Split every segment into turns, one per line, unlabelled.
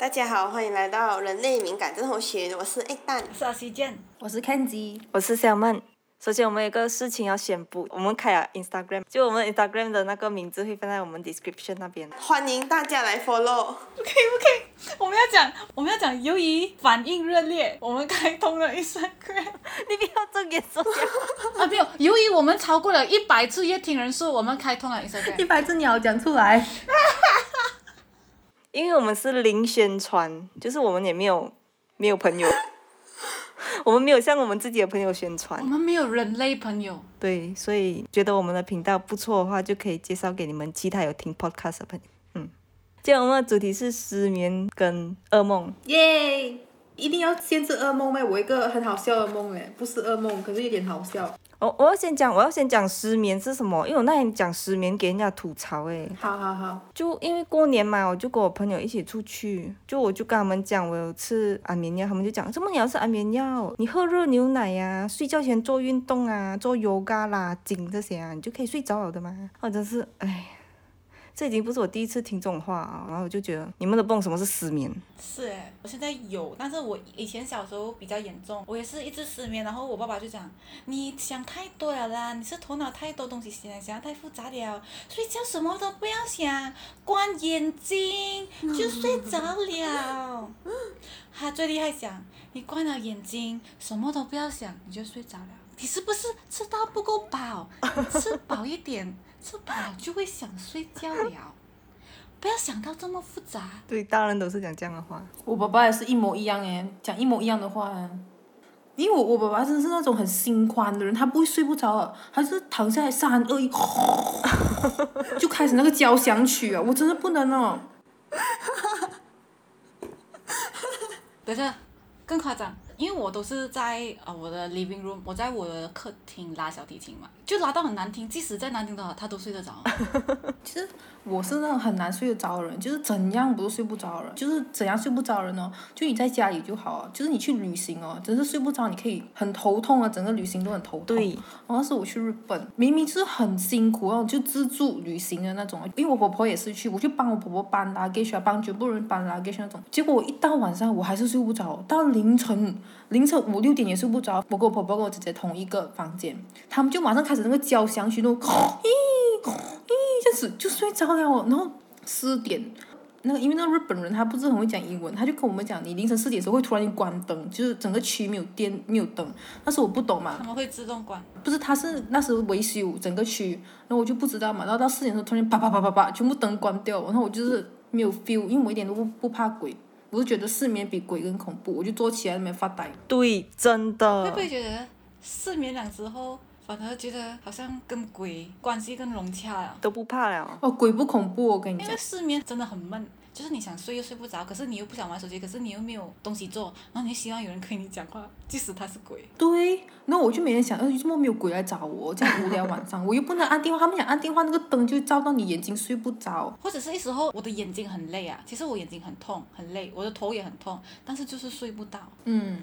大家好，欢迎来到人类敏感症候群，我是 A 蛋。
我是阿西健，
我是 Kenji，
我是小曼。首先，我们有个事情要宣布，我们开了 Instagram，就我们 Instagram 的那个名字会放在我们 description 那边。
欢迎大家来 follow。
OK OK，我们要讲，我们要讲，由于反应热烈，我们开通了 Instagram
你不要睁眼说讲。
啊，没有，由于我们超过了一百次阅听人数，我们开通了 Instagram。
一百只鸟讲出来，
因为我们是零宣传，就是我们也没有没有朋友，我们没有向我们自己的朋友宣传我，
们没有人类朋友，
对，所以觉得我们的频道不错的话，就可以介绍给你们其他有听 podcast 的朋友。嗯，今天我们的主题是失眠跟噩梦。
耶！一定要限制噩梦咩？我一个很好笑的梦诶，不是噩梦，可是有点好笑。
我我要先讲，我要先讲失眠是什么，因为我那天讲失眠给人家吐槽诶。
好好好，
就因为过年嘛，我就跟我朋友一起出去，就我就跟他们讲我有吃安眠药，他们就讲怎么你要吃安眠药？你喝热牛奶呀、睡觉前做运动啊，做 yoga 拉筋这些啊，你就可以睡着了的嘛。我真是哎，这已经不是我第一次听这种话啊，然后我就觉得你们都不懂什么是失眠。
是诶，我现在有，但是我以前小时候比较严重，我也是一直失眠，然后我爸爸就讲，你想太多了啦，你是头脑太多东西想，想太复杂了，睡觉什么都不要想，关眼睛就睡着了。他最厉害讲，你关了眼睛，什么都不要想，你就睡着了。你是不是吃到不够饱？吃饱一点，吃饱了就会想睡觉了。不要想到这么复杂。
对，大人都是讲这样的话。
我爸爸也是一模一样诶，讲一模一样的话诶。因为我我爸爸真的是那种很心宽的人，他不会睡不着的，他是躺下来三二一，就开始那个交响曲啊，我真的不能哦。
等下，更夸张，因为我都是在呃我的 living room，我在我的客厅拉小提琴嘛，就拉到很难听，即使再难听的话，他都睡得着。
其实我是那种很难睡得着的人，就是怎样不是睡不着的人，就是怎样睡不着人哦。就你在家里就好啊，就是你去旅行哦，真是睡不着，你可以很头痛啊，整个旅行都很头痛。
对。
然后是我去日本，明明就是很辛苦哦，就自助旅行的那种，因为我婆婆也是去，我就帮我婆婆搬 luggage 啊，帮全部人搬 luggage 那种。结果我一到晚上我还是睡不着，到凌晨凌晨五六点也睡不着。我跟我婆婆跟我姐姐同一个房间，他们就马上开始那个交响曲，那种咦咦这样子就睡着了哦，然后四点。那个，因为那个日本人他不是很会讲英文，他就跟我们讲，你凌晨四点的时候会突然间关灯，就是整个区没有电没有灯。那时候我不懂嘛，
他们会自动关。
不是，他是那时候维修整个区，然后我就不知道嘛，然后到四点的时候突然啪啪啪啪啪，全部灯关掉，然后我就是没有 feel，因为我一点都不不怕鬼，我就觉得失眠比鬼更恐怖，我就坐起来那边发呆。
对，真的。
会不会觉得失眠了之后，反而觉得好像跟鬼关系更融洽了？
都不怕了。
哦，鬼不恐怖，我跟你讲
因为。失眠真的很闷，就是你想睡又睡不着，可是你又不想玩手机，可是你又没有东西做，然后你就希望有人跟你讲话，即使他是鬼。
对，那我就每天想，呃，为什么没有鬼来找我？这样无聊晚上，我又不能按电话，他们想按电话那个灯就照到你眼睛，睡不着。
或者是一时候我的眼睛很累啊，其实我眼睛很痛很累，我的头也很痛，但是就是睡不到，
嗯，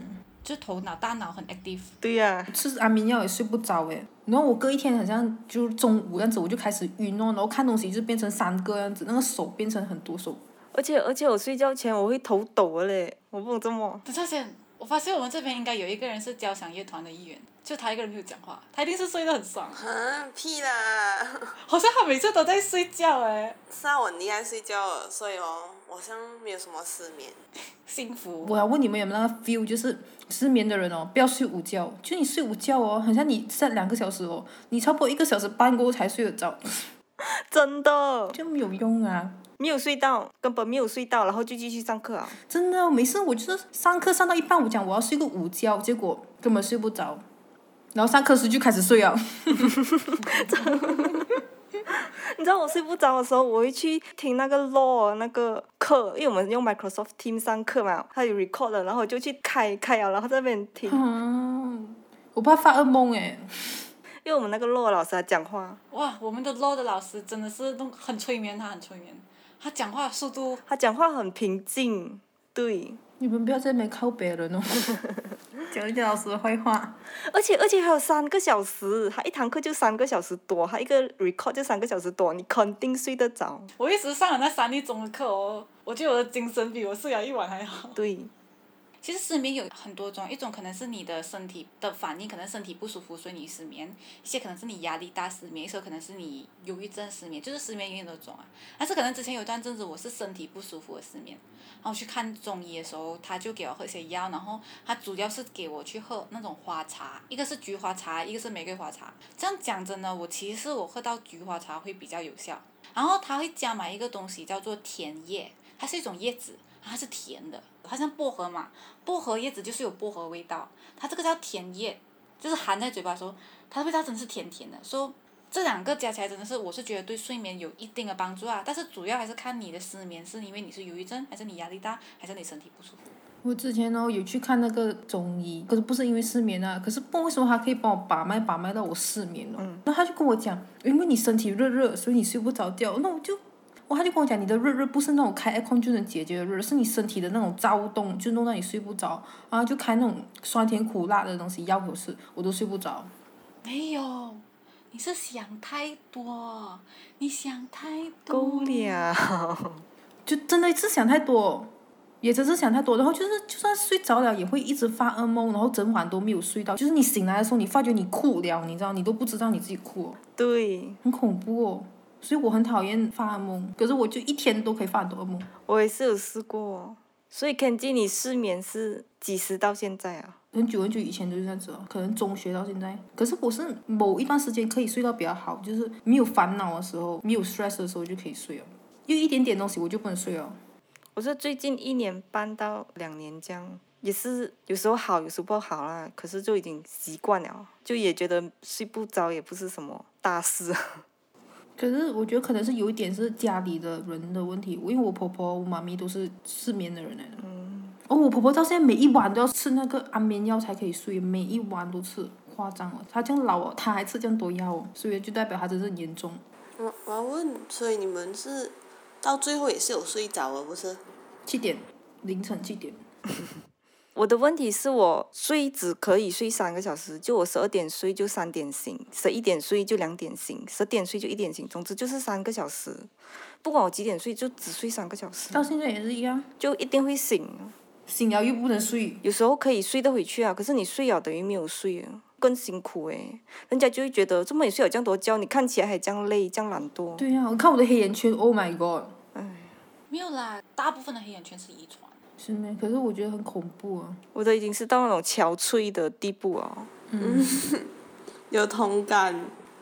就头脑大脑很 active。
对呀、
吃安眠药也睡不着诶。然后我隔一天好像就中午这样子，我就开始晕哦，然后看东西就变成三个样子，那个手变成很多手。
而且而且我睡觉前我会头抖的嘞，我不懂怎么。
等下先，我发现我们这边应该有一个人是交响乐团的一员，就他一个人没有讲话，他一定是睡得很爽，
嗯，屁啦！
好像他每次都在睡觉哎，
是啊，我很厉害睡觉了，所以哦，我好像没有什么失眠。
幸福。
我要问你们有没有那个 feel，就是失眠的人哦，不要睡午觉，就你睡午觉哦，好像你上两个小时哦，你差不多一个小时半过后才睡得着，
真的
就没有用啊。
没有睡到，根本没有睡到，然后就继续上课啊。
真的，没事我就是上课上到一半，我讲我要睡个午觉，结果根本睡不着，然后上课时就开始睡了。
你知道我睡不着的时候，我会去听那个 law 那个课，因为我们用 Microsoft Teams 上课嘛，它有 record 的，然后我就去开开了，然后在那边听，
嗯，我怕发噩梦诶。
因为我们那个 law 老师他讲话，
哇，我们的 law 的老师真的是弄很催眠，他很催眠，他讲话速度
他讲话很平静，对，
你们不要在那边靠别人哦。讲人家老师的坏话。
而且而且还有三个小时，他一堂课就三个小时多，他一个 record 就三个小时多，你肯定睡得着。
我一直上了那三粒钟的课哦，我觉得我的精神比我睡了一晚还好。
对，
其实失眠有很多种，一种可能是你的身体的反应，可能身体不舒服，所以你失眠；一些可能是你压力大失眠，一些可能是你忧郁症失眠，就是失眠有很多种啊。但是可能之前有段阵子我是身体不舒服的失眠，然后去看中医的时候，他就给我喝些药，然后他主要是给我去喝那种花茶，一个是菊花茶，一个是玫瑰花茶。这样讲真的，我其实我喝到菊花茶会比较有效，然后他会加买一个东西叫做甜叶，它是一种叶子，它是甜的，它像薄荷嘛，薄荷叶子就是有薄荷味道，它这个叫甜叶，就是含在嘴巴的时候，它的味道真的是甜甜的。说这两个加起来真的是，我是觉得对睡眠有一定的帮助啊。但是主要还是看你的失眠是因为你是忧郁症，还是你压力大，还是你身体不舒服。
我之前呢有去看那个中医，可是不是因为失眠啊，可是不为什么他可以帮我把脉把脉到我失眠了。嗯。那他就跟我讲，因为你身体热热，所以你睡不着觉。那我就，哇，他就跟我讲，你的热热不是那种开 aircon 就能解决的热，是你身体的那种躁动，就弄到你睡不着。然后就开那种酸甜苦辣的东西药给我吃，我都睡不着。
没有，你是想太多，你想太多。
够了。
就真的是想太多，也真是想太多，然后就是就算睡着了，也会一直发噩梦，然后整晚都没有睡到。就是你醒来的时候，你发觉你哭了，你知道，你都不知道你自己哭，
对，
很恐怖哦。所以我很讨厌发噩梦，可是我就一天都可以发很多噩梦。
我也是有试过。所以 Kenji，你失眠是几时到现在啊？
很久很久以前都是这样子哦，可能中学到现在。可是我是某一段时间可以睡到比较好，就是没有烦恼的时候，没有 stress 的时候就可以睡了。又一点点东西我就不能睡了。
我是最近一年半到两年这样，也是有时候好，有时候不好啦。可是就已经习惯了，就也觉得睡不着也不是什么大事。
可是我觉得可能是有一点是家里的人的问题，因为我婆婆、我妈咪都是失眠的人来的。嗯。哦，我婆婆到现在每一晚都要吃那个安眠药才可以睡，每一晚都吃，夸张了。她这样老哦，她还吃这样多药哦，所以就代表她真是严重。
我我要问，所以你们是到最后也是有睡着了，不是？
七点，凌晨七点。
我的问题是我睡只可以睡三个小时，就我十二点睡就三点醒，十一点睡就两点醒，十点睡就一点醒，总之就是三个小时。不管我几点睡，就只睡三个小时。
到现在也是一样，
就一定会醒。
醒了又不能睡。
有时候可以睡得回去啊，可是你睡了等于没有睡啊，更辛苦诶。人家就会觉得，这么你睡了这样多觉，你看起来还这样累，这样懒惰。
对呀、我看我的黑眼圈，Oh my god！
哎没有啦，大部分的黑眼圈是遗传。
是没？可是我觉得很恐怖啊。
我的已经是到那种憔悴的地步哦。嗯。
有同感。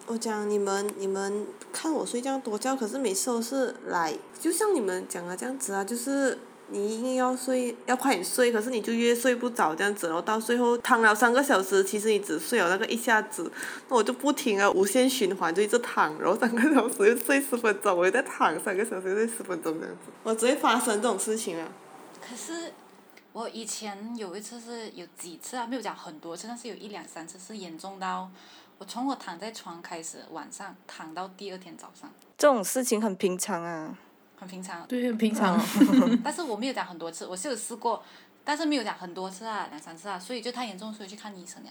我讲你们，你们看我睡这样多觉，可是每次都是来，就像你们讲的这样子啊，就是你硬要睡，要快点睡，可是你就越睡不着这样子，然后到最后躺了三个小时，其实你只睡了那个一下子，那我就不停啊，无限循环，就一直躺，然后三个小时又睡十分钟，我又再躺三个小时又睡十分钟这样子，我只会发生这种事情啊。
可是我以前有一次是有几次啊，没有讲很多次，但是有一两三次是严重到我从我躺在床开始，晚上躺到第二天早上，
这种事情很平常啊。
很平常。
对，很平常。
但是我没有讲很多次，我是有试过，但是没有讲很多次啊，两三次啊，所以就太严重，所以去看医生了。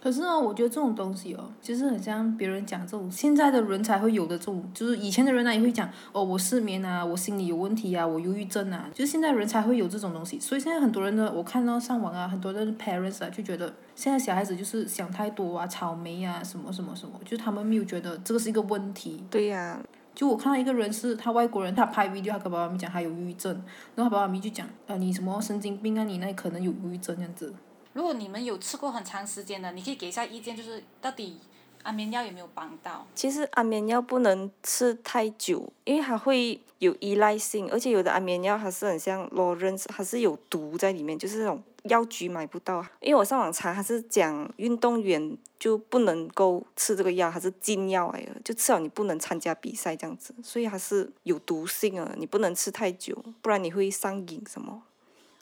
可是呢，我觉得这种东西哦，其实很像别人讲这种现在的人才会有的这种，就是以前的人呢也会讲哦，我失眠啊，我心理有问题啊，我忧郁症啊，就是现在人才会有这种东西。所以现在很多人呢，我看到上网啊，很多的 parents 啊就觉得现在小孩子就是想太多啊，草莓啊，什么什么什么，就是他们没有觉得这个是一个问题。
对呀、
就我看到一个人是他外国人，他拍 video，他跟爸爸妈咪讲他有忧郁症，然后他爸爸妈咪就讲，啊，你什么神经病啊，你那可能有忧郁症这样子。
如果你们有吃过很长时间的，你可以给一下意见，就是到底安眠药有没有帮到？
其实安眠药不能吃太久，因为它会有依赖性，而且有的安眠药它是很像 Lawrence，它是有毒在里面，就是那种药局买不到。因为我上网查，它是讲运动员就不能够吃这个药，它是禁药来的，就吃了你不能参加比赛这样子，所以它是有毒性啊，你不能吃太久，不然你会上瘾什么。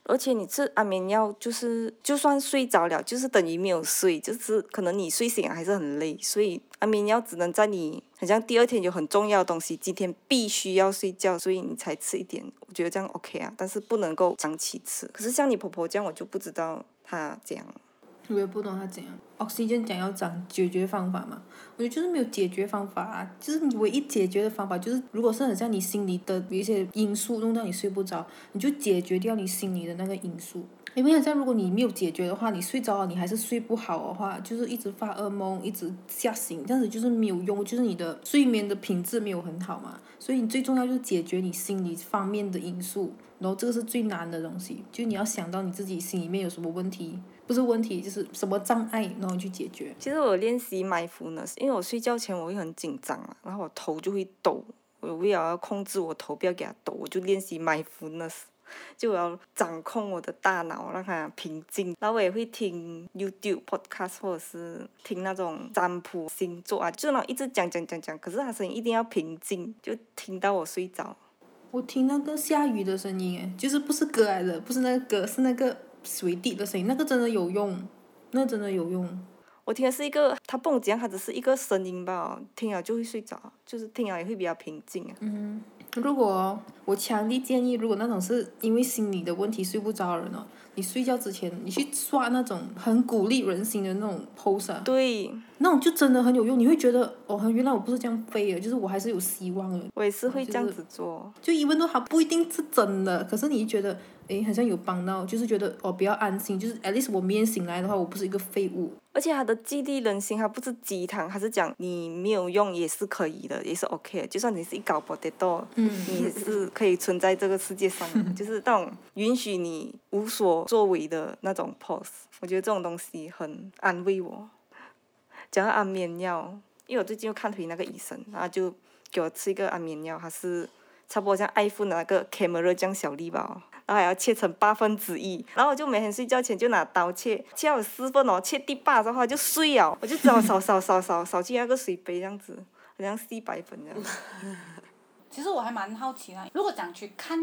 而且你吃安眠药，就是就算睡着了，就是等于没有睡，就是可能你睡醒还是很累，所以安眠药只能在你好像第二天有很重要的东西，今天必须要睡觉，所以你才吃一点，我觉得这样 OK 啊，但是不能够长期吃。可是像你婆婆这样，我就不知道她这样。
我也不懂他怎样。Oxygen 讲要讲解决方法嘛，我觉得就是没有解决方法啊，就是你唯一解决的方法就是，如果是很像你心里的一些因素弄到你睡不着，你就解决掉你心里的那个因素。因为好像如果你没有解决的话，你睡着了你还是睡不好的话，就是一直发噩梦，一直吓醒，这样子就是没有用，就是你的睡眠的品质没有很好嘛。所以你最重要就是解决你心理方面的因素，然后这个是最难的东西，就你要想到你自己心里面有什么问题。不是问题，就是什么障碍，然后去解决。
其实我练习 mindfulness，因为我睡觉前我会很紧张啊，然后我头就会抖，我为了要控制我头不要给它抖，我就练习 mindfulness，就我要掌控我的大脑，让它平静。然后我也会听 YouTube podcast 或者是听那种占卜星座啊，就那一直讲讲讲讲，可是他声音一定要平静，就听到我睡着。
我听那个下雨的声音，哎，就是不是歌来的，不是那个歌，是那个。水滴的声音，那个真的有用，那真的有用。
我听的是一个，它蹦极，它只是一个声音吧，听了就会睡着，就是听了也会比较平静啊。
嗯，如果我强烈建议，如果那种是因为心理的问题睡不着的人哦。你睡觉之前，你去刷那种很鼓励人心的那种 post 啊，
对，
那种就真的很有用。你会觉得，哦，原来我不是这样飞的，就是我还是有希望的。
我也是会这样子做。
就因为都它不一定是真的，可是你觉得，诶，好像有帮到，就是觉得哦比较安心，就是 at least 我明天醒来的话，我不是一个废物。
而且他的激励人心，他不是鸡汤，他是讲你没有用也是可以的，也是 OK 的。就算你是一搞 potato，你是可以存在这个世界上，就是那种允许你无所作为的那种 pose。我觉得这种东西很安慰我。讲到安眠药，因为我最近又看回那个医生，然后就给我吃一个安眠药，还是差不多像 iPhone 的那个 camera 这样小粒吧。然后还要切成八分之一，然后我就每天睡觉前就拿刀切，切好四份哦，切第八的话就碎了，我就只好扫扫扫扫扫进那个水杯这样子，好像吸白粉这样。
其实我还蛮好奇的，如果讲去看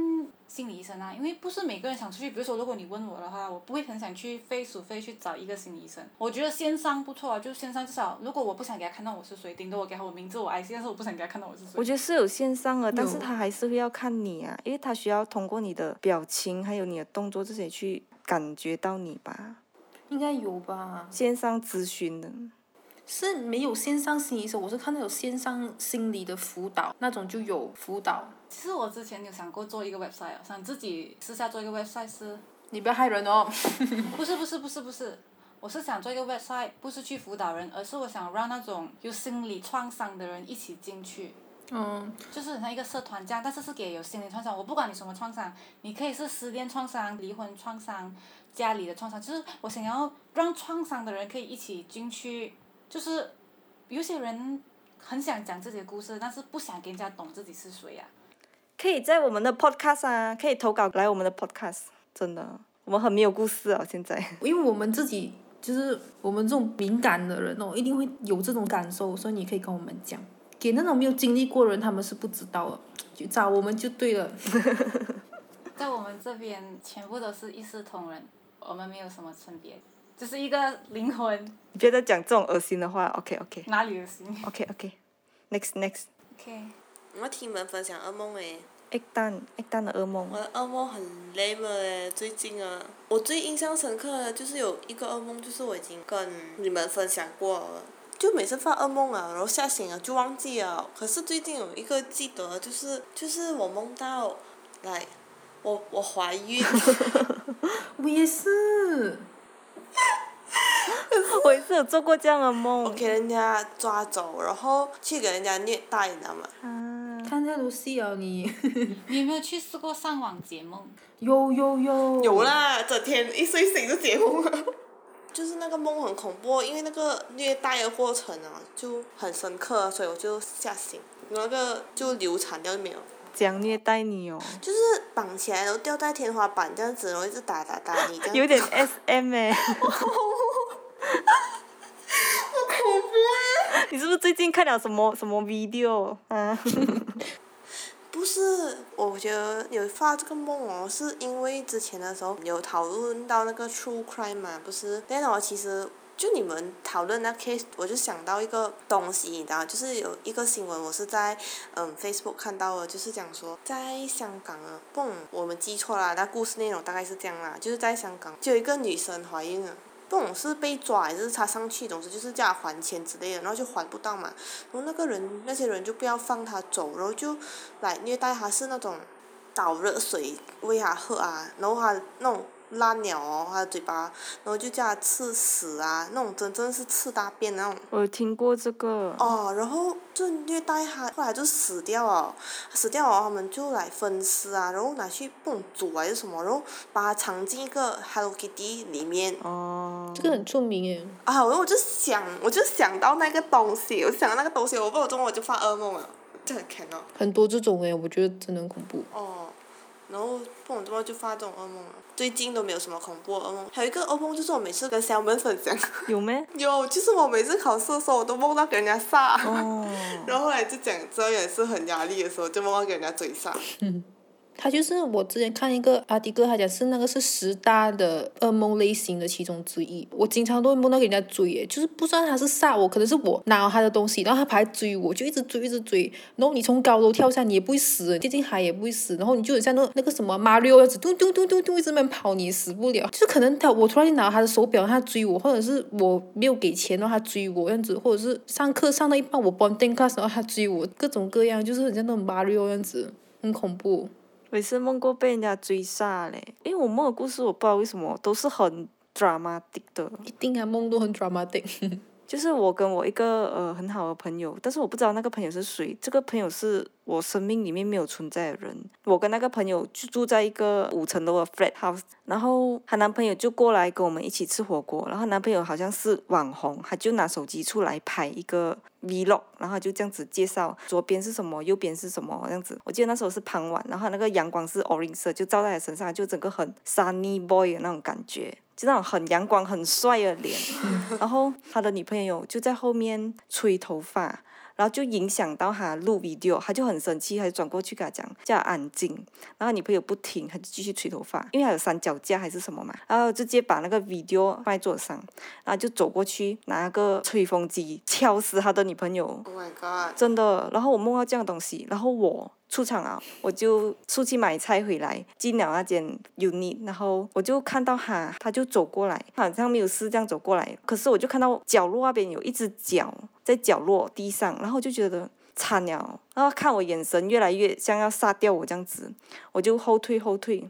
心理医生啊，因为不是每个人想出去。比如说，如果你问我的话，我不会很想去费鼠费去找一个心理医生。我觉得线上不错啊，就线上至少，如果我不想给他看到我是谁，顶多我给他我名字我 IC，但是我不想给他看到我是谁。
我觉得是有线上的，但是他还是会要看你啊，因为他需要通过你的表情还有你的动作这些去感觉到你吧。
应该有吧。
线上咨询的。
是没有线上心理医生，我是看到有线上心理的辅导，那种就有辅导。
其实我之前有想过做一个 website，想自己私下做一个 website 是。
你不要害人哦。
不是不是不是不是，我是想做一个 website，不是去辅导人，而是我想让那种有心理创伤的人一起进去。
嗯。
就是像一个社团这样，但是是给有心理创伤，我不管你什么创伤，你可以是失恋创伤、离婚创伤、家里的创伤，就是我想要让创伤的人可以一起进去。就是有些人很想讲自己的故事，但是不想给人家懂自己是谁呀。
可以在我们的 podcast 啊，可以投稿来我们的 podcast。真的，我们很没有故事啊，现在。
因为我们自己就是我们这种敏感的人哦，一定会有这种感受，所以你可以跟我们讲。给那种没有经历过的人，他们是不知道的，就找我们就对了。
在我们这边，全部都是一视同仁，我们没有什么分别。就是一个灵魂。
你觉得讲这种恶心的话，OK OK。
哪里恶心
？OK OK，Next Next。
OK。
我要听你们分享噩梦诶。
一单一单的噩梦。
我的噩梦很累了诶，最近啊，我最印象深刻的就是有一个噩梦，就是我已经跟你们分享过了，就每次发噩梦啊，然后吓醒了就忘记了。可是最近有一个记得，就是就是我梦到，来，我我怀孕。
我也是。
我也是有做过这样的梦。
我给人家抓走，然后去给人家虐待，你知道吗？
啊，看太多戏哦你。
你有没有去试过上网解梦？
有有有。
有啦，整天一睡醒就解梦了。就是那个梦很恐怖，因为那个虐待的过程啊，就很深刻，所以我就吓醒，那个就流产掉就没有。
样虐待你哦。
就是绑起来，然后吊在天花板这样子，然后一直打打打你这样。
有点 S M 哎。
好恐怖啊！
你是不是最近看了什么什么 video 啊？
不是，我觉得有发这个梦哦，是因为之前的时候有讨论到那个 true crime 嘛，不是？但是我其实。就你们讨论那 case，我就想到一个东西，你知道，就是有一个新闻，我是在嗯 Facebook 看到的，就是讲说在香港啊，不，我们记错了，那故事内容大概是这样啦，就是在香港就有一个女生怀孕了。不是被抓还是他上去，总之就是叫他还钱之类的，然后就还不到嘛，然后那个人那些人就不要放他走，然后就来虐待他，是那种倒热水喂他喝啊，然后他那种烂鸟哦，他的嘴巴，然后就叫它吃屎啊，那种真正是吃大便那种。
我听过这个。
哦，然后就虐待它，后来就死掉了，死掉了，他们就来分尸啊，然后拿去不懂煮还是什么，然后把它藏进一个 Hello Kitty 里面。
哦。
这个很出名诶。
啊，然后我就想，我就想到那个东西，我想到那个东西，我不知道中午我就发噩梦了，这很看到。
很多这种诶，我觉得真的很恐怖。
哦，然后不懂怎么就发这种噩梦了。最近都没有什么恐怖噩梦，还有一个噩梦就是我每次跟小门分享。
有没？
有，就是我每次考试的时候，我都梦到给人家杀。
哦。
然后后来就讲，之后也是很压力的时候，就梦到给人家追杀。
嗯。他就是我之前看一个阿迪哥，他讲是那个是十大的噩梦类型的其中之一。我经常都会梦到给人家追，诶，就是不知道他是杀我，可能是我拿了他的东西，然后他跑来追我，就一直追一直追。然后你从高楼跳下，你也不会死，跌进海也不会死。然后你就很像那那个什么马里奥样子，嘟嘟嘟嘟嘟一直在跑，你死不了。就可能他我突然间拿了他的手表，他追我，或者是我没有给钱，然后他追我样子，或者是上课上到一半我帮订课，然后他追我，各种各样，就是很像那种马里奥样子，很恐怖。
每次梦过被人家追杀嘞，因为我梦的故事我不知道为什么都是很 dramatic 的。
一定啊，梦都很 dramatic。
就是我跟我一个呃很好的朋友，但是我不知道那个朋友是谁。这个朋友是我生命里面没有存在的人。我跟那个朋友就住在一个五层楼的 flat house，然后她男朋友就过来跟我们一起吃火锅。然后男朋友好像是网红，他就拿手机出来拍一个 vlog，然后就这样子介绍左边是什么，右边是什么这样子。我记得那时候是傍晚，然后那个阳光是 orange 色，就照在他身上，就整个很 sunny boy 的那种感觉。就那种很阳光、很帅的脸，然后他的女朋友就在后面吹头发。然后就影响到他录 video，他就很生气，他就转过去跟他讲，叫他安静。然后女朋友不听，他就继续吹头发，因为他有三脚架还是什么嘛。然后直接把那个 video 放在桌上，然后就走过去拿个吹风机敲死他的女朋友。
Oh my god！
真的。然后我梦到这样的东西，然后我出厂啊，我就出去买菜回来，进了那间 unit，然后我就看到他，他就走过来，好像没有事这样走过来。可是我就看到角落那边有一只脚。在角落地上，然后就觉得惨了，然后看我眼神越来越像要杀掉我这样子，我就后退后退。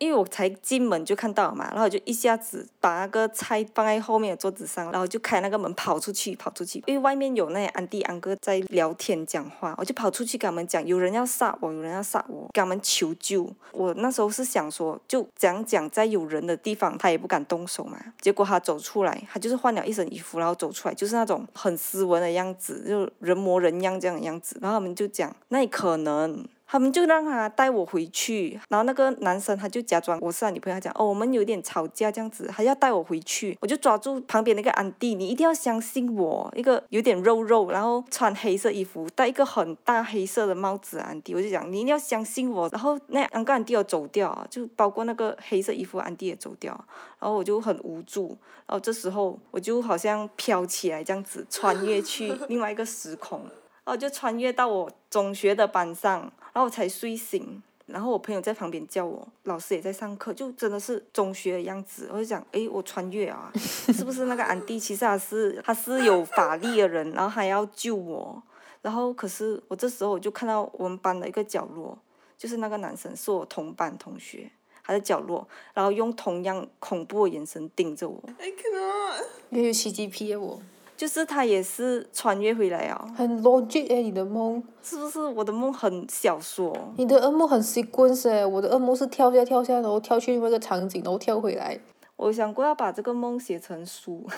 因为我才进门就看到了嘛，然后就一下子把那个菜放在后面的桌子上，然后就开那个门跑出去，跑出去，因为外面有那些安迪安哥在聊天讲话，我就跑出去跟他们讲，有人要杀我，有人要杀我，跟他们求救。我那时候是想说，就讲讲在有人的地方，他也不敢动手嘛。结果他走出来，他就是换了一身衣服，然后走出来，就是那种很斯文的样子，就人模人样这样的样子。然后他们就讲，那可能。他们就让他带我回去，然后那个男生他就假装我是他女朋友，他讲哦我们有点吵架这样子，还要带我回去，我就抓住旁边那个安迪，你一定要相信我，一个有点肉肉，然后穿黑色衣服，戴一个很大黑色的帽子安迪，我就讲你一定要相信我，然后那两个安迪要走掉，就包括那个黑色衣服安迪也走掉，然后我就很无助，然后这时候我就好像飘起来这样子，穿越去另外一个时空。然后就穿越到我中学的班上，然后我才睡醒，然后我朋友在旁边叫我，老师也在上课，就真的是中学的样子。我就想，哎，我穿越啊，是不是那个安迪？其实他是他是有法力的人，然后还要救我。然后可是我这时候我就看到我们班的一个角落，就是那个男生是我同班同学，他在角落，然后用同样恐怖的眼神盯着我。
I cannot。
又有奇迹皮我。
就是他也是穿越回来啊，
很 logic 诶，你的梦
是不是？我的梦很小说。
你的噩梦很 sequence 诶，我的噩梦是跳下跳下，然后跳去另外一个场景，然后跳回来。
我想过要把这个梦写成书，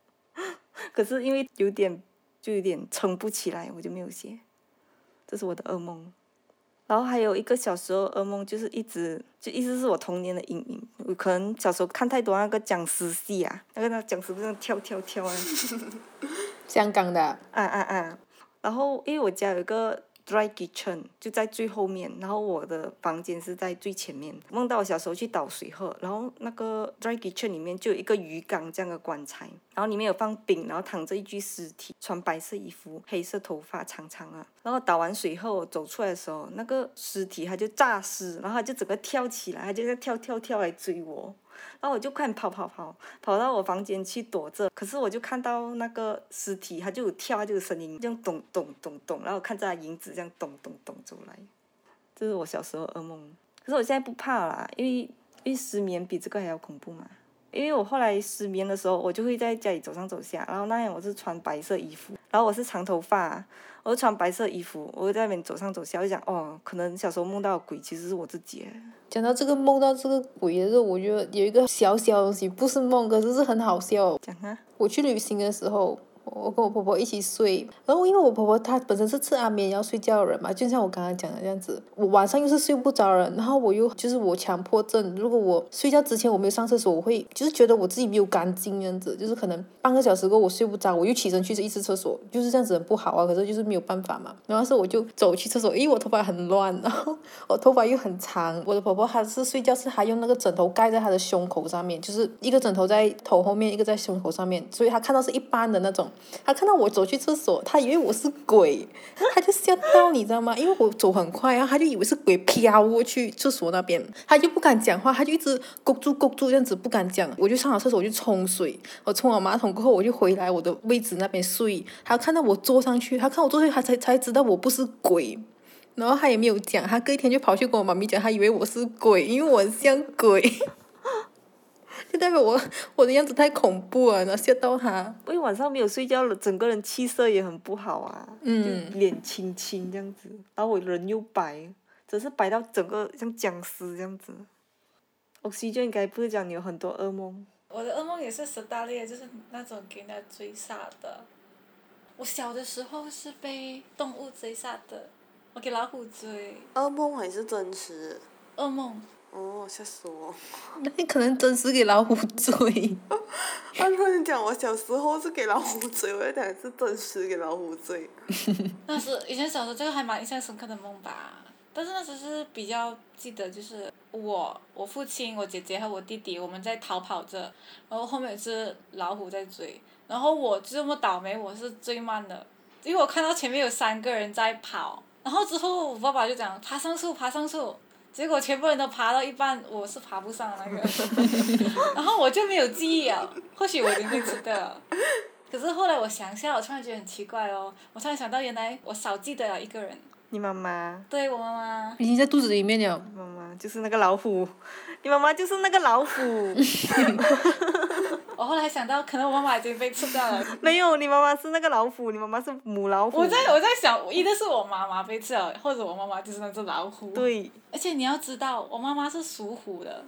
可是因为有点就有点撑不起来，我就没有写。这是我的噩梦。然后还有一个小时候噩梦，就是一直就一直是我童年的阴影。我可能小时候看太多那个僵尸戏啊，那个那僵尸不是跳跳跳啊。
香港的。
啊啊啊！然后因为我家有一个 dry kitchen 就在最后面，然后我的房间是在最前面。梦到我小时候去倒水喝，然后那个 dry kitchen 里面就有一个鱼缸这样的棺材，然后里面有放饼，然后躺着一具尸体，穿白色衣服，黑色头发，长长啊。然后倒完水后走出来的时候，那个尸体它就诈尸，然后它就整个跳起来，它就在跳跳跳来追我。然后我就快跑跑跑，跑到我房间去躲着。可是我就看到那个尸体，它就有跳，就有声音，这样咚咚咚咚。然后我看着它影子这样咚咚咚走来，这是我小时候噩梦。可是我现在不怕啦，因为因为失眠比这个还要恐怖嘛。因为我后来失眠的时候，我就会在家里走上走下。然后那天我是穿白色衣服，然后我是长头发，我穿白色衣服，我在那边走上走下，我就想哦，可能小时候梦到鬼其实是我自己。
讲到这个梦到这个鬼的时候，我觉得有一个小小的东西不是梦，可是是很好笑。
讲啊，
我去旅行的时候。我跟我婆婆一起睡，然后因为我婆婆她本身是吃安眠药睡觉的人嘛，就像我刚刚讲的这样子，我晚上又是睡不着人，然后我又就是我强迫症，如果我睡觉之前我没有上厕所，我会就是觉得我自己没有干净这样子，就是可能半个小时过我睡不着，我又起身去一次厕所，就是这样子很不好啊，可是就是没有办法嘛，然后是我就走去厕所，因为我头发很乱，然后我头发又很长，我的婆婆她是睡觉是还用那个枕头盖在她的胸口上面，就是一个枕头在头后面，一个在胸口上面，所以她看到是一般的那种。他看到我走去厕所，他以为我是鬼，他就吓到，你知道吗？因为我走很快，然后他就以为是鬼飘过去厕所那边，他就不敢讲话，他就一直勾住勾住这样子不敢讲。我就上了厕所，我就冲水，我冲完马桶过后，我就回来我的位置那边睡。他看到我坐上去，他看我坐上去，他才才知道我不是鬼，然后他也没有讲，他隔一天就跑去跟我妈咪讲，他以为我是鬼，因为我像鬼。就代表我 我的样子太恐怖了，然后吓到他。
因为晚上没有睡觉了，整个人气色也很不好啊，
嗯，
脸青青这样子，然后我人又白，只是白到整个像僵尸这样子。我西就应该不是讲你有很多噩梦。
我的噩梦也是十大列，就是那种给人家追杀的。我小的时候是被动物追杀的，我给老虎追。
噩梦还是真实？
噩梦。
哦，吓死我！
那你可能真是给老虎追。
按照你讲，我小时候是给老虎追，我在讲是真实给老虎追。
那是以前小时候这个还蛮印象深刻的梦吧，但是那时是比较记得就是我、我父亲、我姐姐和我弟弟我们在逃跑着，然后后面是老虎在追，然后我就这么倒霉，我是最慢的，因为我看到前面有三个人在跑，然后之后我爸爸就讲爬上树，爬上树。结果全部人都爬到一半，我是爬不上那个，然后我就没有记忆了。或许我已经被吃掉了。可是后来我想一下，我突然觉得很奇怪哦。我突然想到，原来我少记得了一个人。
你妈妈。
对我妈妈。
已经在肚子里面了。
妈妈就是那个老虎，你妈妈就是那个老虎。
我后来想到，可能我妈妈已经被吃掉了。
没有，你妈妈是那个老虎，你妈妈是母老虎。
我在我在想，一个是我妈妈被吃了，或者我妈妈就是那只老虎。
对。
而且你要知道，我妈妈是属虎的。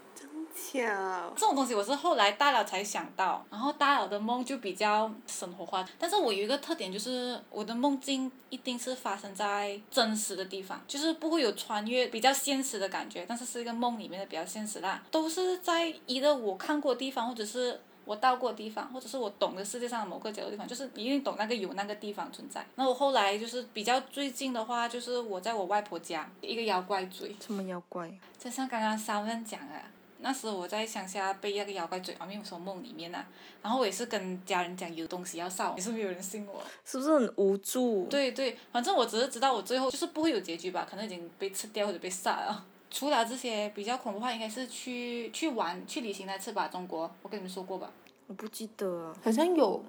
真巧。
这种东西我是后来大了才想到，然后大了的梦就比较生活化。但是我有一个特点，就是我的梦境一定是发生在真实的地方，就是不会有穿越比较现实的感觉，但是是一个梦里面的比较现实啦，都是在一个我看过的地方，或者是。我到过的地方，或者是我懂的世界上的某个角落地方，就是一定懂那个有那个地方存在。那我后来就是比较最近的话，就是我在我外婆家，一个妖怪追。
什么妖怪？
就像刚刚三问讲的，那时我在乡下被那个妖怪追，啊，没有说梦里面呐。然后我也是跟家人讲有东西要烧，也是没有人信我。
是不是很无助？
对对，反正我只是知道我最后就是不会有结局吧，可能已经被吃掉或者被杀了。除了这些比较恐怖的话，应该是去去玩去旅行那次吧，中国，我跟你们说过吧。
我不记得。
好像有，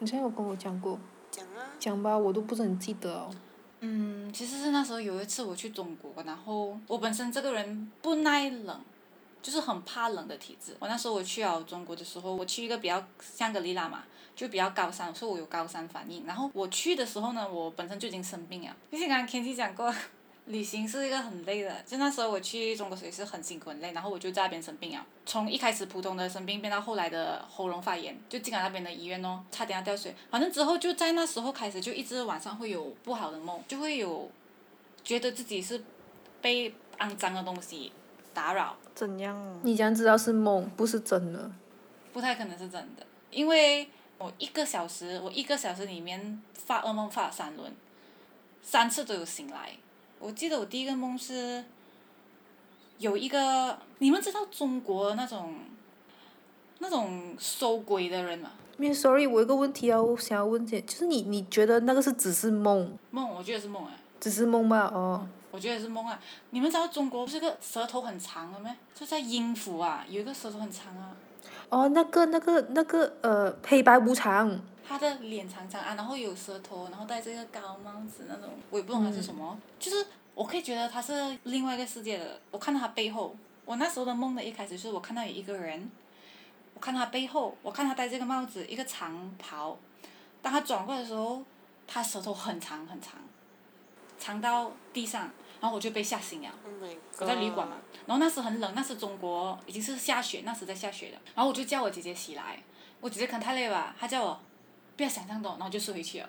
好像有跟我讲过。
讲啊。
讲吧，我都不是很记得哦。
嗯，其实是那时候有一次我去中国，然后我本身这个人不耐冷，就是很怕冷的体质。我那时候我去了中国的时候，我去一个比较香格里拉嘛，就比较高山，所以我有高山反应。然后我去的时候呢，我本身就已经生病了。毕竟刚刚天气讲过。旅行是一个很累的，就那时候我去中国也是很辛苦很累，然后我就在那边生病啊。从一开始普通的生病变到后来的喉咙发炎，就进了那边的医院哦，差点要掉水。反正之后就在那时候开始，就一直晚上会有不好的梦，就会有觉得自己是被肮脏的东西打扰。
怎样？
你怎样知道是梦，不是真的？
不太可能是真的，因为我一个小时，我一个小时里面发噩梦发了三轮。三次都有醒来。我记得我第一个梦是，有一个你们知道中国那种，那种收鬼的人吗？
没有，sorry，我有个问题啊，我想要问一就是你你觉得那个是只是梦，
梦，我觉得是梦哎。
只是梦吧？哦。
我觉得是梦啊！你们知道中国不是个舌头很长的吗？就在音符啊，有一个舌头很长啊。
哦，那个那个那个呃，黑白无常。
他的脸长长啊，然后有舌头，然后戴这个高帽子那种，我也不懂他是什么。就是我可以觉得他是另外一个世界的。我看到他背后，我那时候的梦的一开始就是我看到有一个人，我看他背后，我看他戴这个帽子，一个长袍。当他转过来的时候，他舌头很长很长，长到地上，然后我就被吓醒了。我在旅馆嘛，然后那时很冷，那时中国已经是下雪，那时在下雪的。然后我就叫我姐姐起来，我姐姐可能太累吧，她叫我。不要想象多，然后就睡回去了。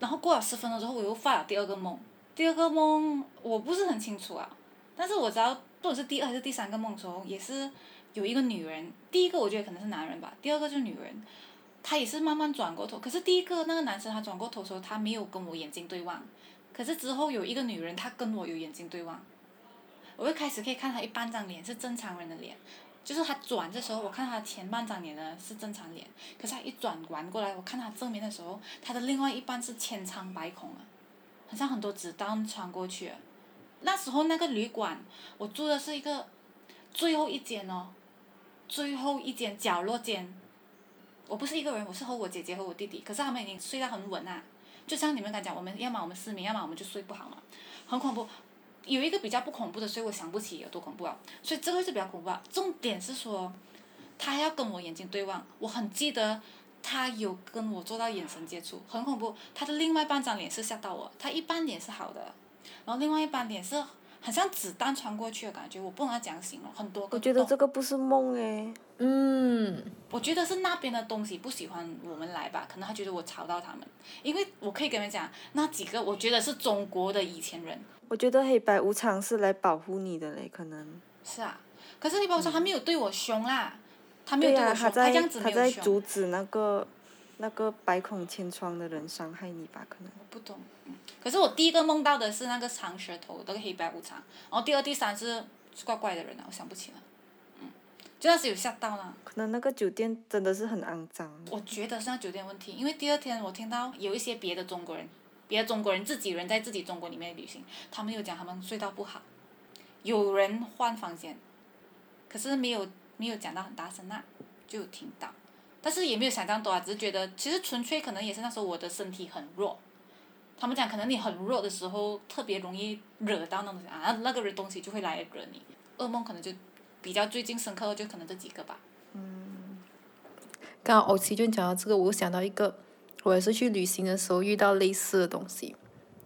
然后过了十分钟之后，我又发了第二个梦。第二个梦我不是很清楚啊，但是我知道，不管是第二还是第三个梦的时候，也是有一个女人。第一个我觉得可能是男人吧，第二个就是女人，她也是慢慢转过头。可是第一个那个男生他转过头的时候，他没有跟我眼睛对望。可是之后有一个女人，她跟我有眼睛对望。我一开始可以看她一半张脸是正常人的脸。就是她转的时候，我看她前半张脸呢是正常脸，可是她一转完过来，我看她正面的时候，她的另外一半是千疮百孔啊，好像很多子弹穿过去。那时候那个旅馆，我住的是一个最后一间哦，最后一间角落间。我不是一个人，我是和我姐姐和我弟弟，可是他们已经睡得很稳啊，就像你们刚讲，我们要么我们失眠，要么我们就睡不好嘛，很恐怖。有一个比较不恐怖的，所以我想不起有多恐怖啊。所以这个是比较恐怖啊。重点是说，他还要跟我眼睛对望，我很记得他有跟我做到眼神接触，很恐怖。他的另外半张脸是吓到我，他一半脸是好的，然后另外一半脸是很像子弹穿过去的感觉，我不能讲形容，很多个。
我觉得这个不是梦诶。
嗯。
我觉得是那边的东西不喜欢我们来吧，可能他觉得我吵到他们，因为我可以跟你们讲，那几个我觉得是中国的以前人。
我觉得黑白无常是来保护你的嘞，可能。
是啊，可是黑白无常他没有对我凶啦，他没有对我凶，他这样子
没有凶。他在阻止那个那个百孔千疮的人伤害你吧？可能。
我不懂，可是我第一个梦到的是那个长舌头那个黑白无常，然后第二、第三是怪怪的人啊，我想不起了，嗯，就那时有吓到了。
可能那个酒店真的是很肮脏。
我觉得是那酒店问题，因为第二天我听到有一些别的中国人。别的中国人自己人在自己中国里面旅行，他们有讲他们睡到不好，有人换房间，可是没有没有讲到很大声呐，就听到，但是也没有想象多啊，只是觉得其实纯粹可能也是那时候我的身体很弱，他们讲可能你很弱的时候特别容易惹到那种啊那个人东西就会来惹你，噩梦可能就比较最近深刻就可能这几个吧。
嗯，刚刚欧奇就讲到这个，我想到一个。我也是去旅行的时候遇到类似的东西，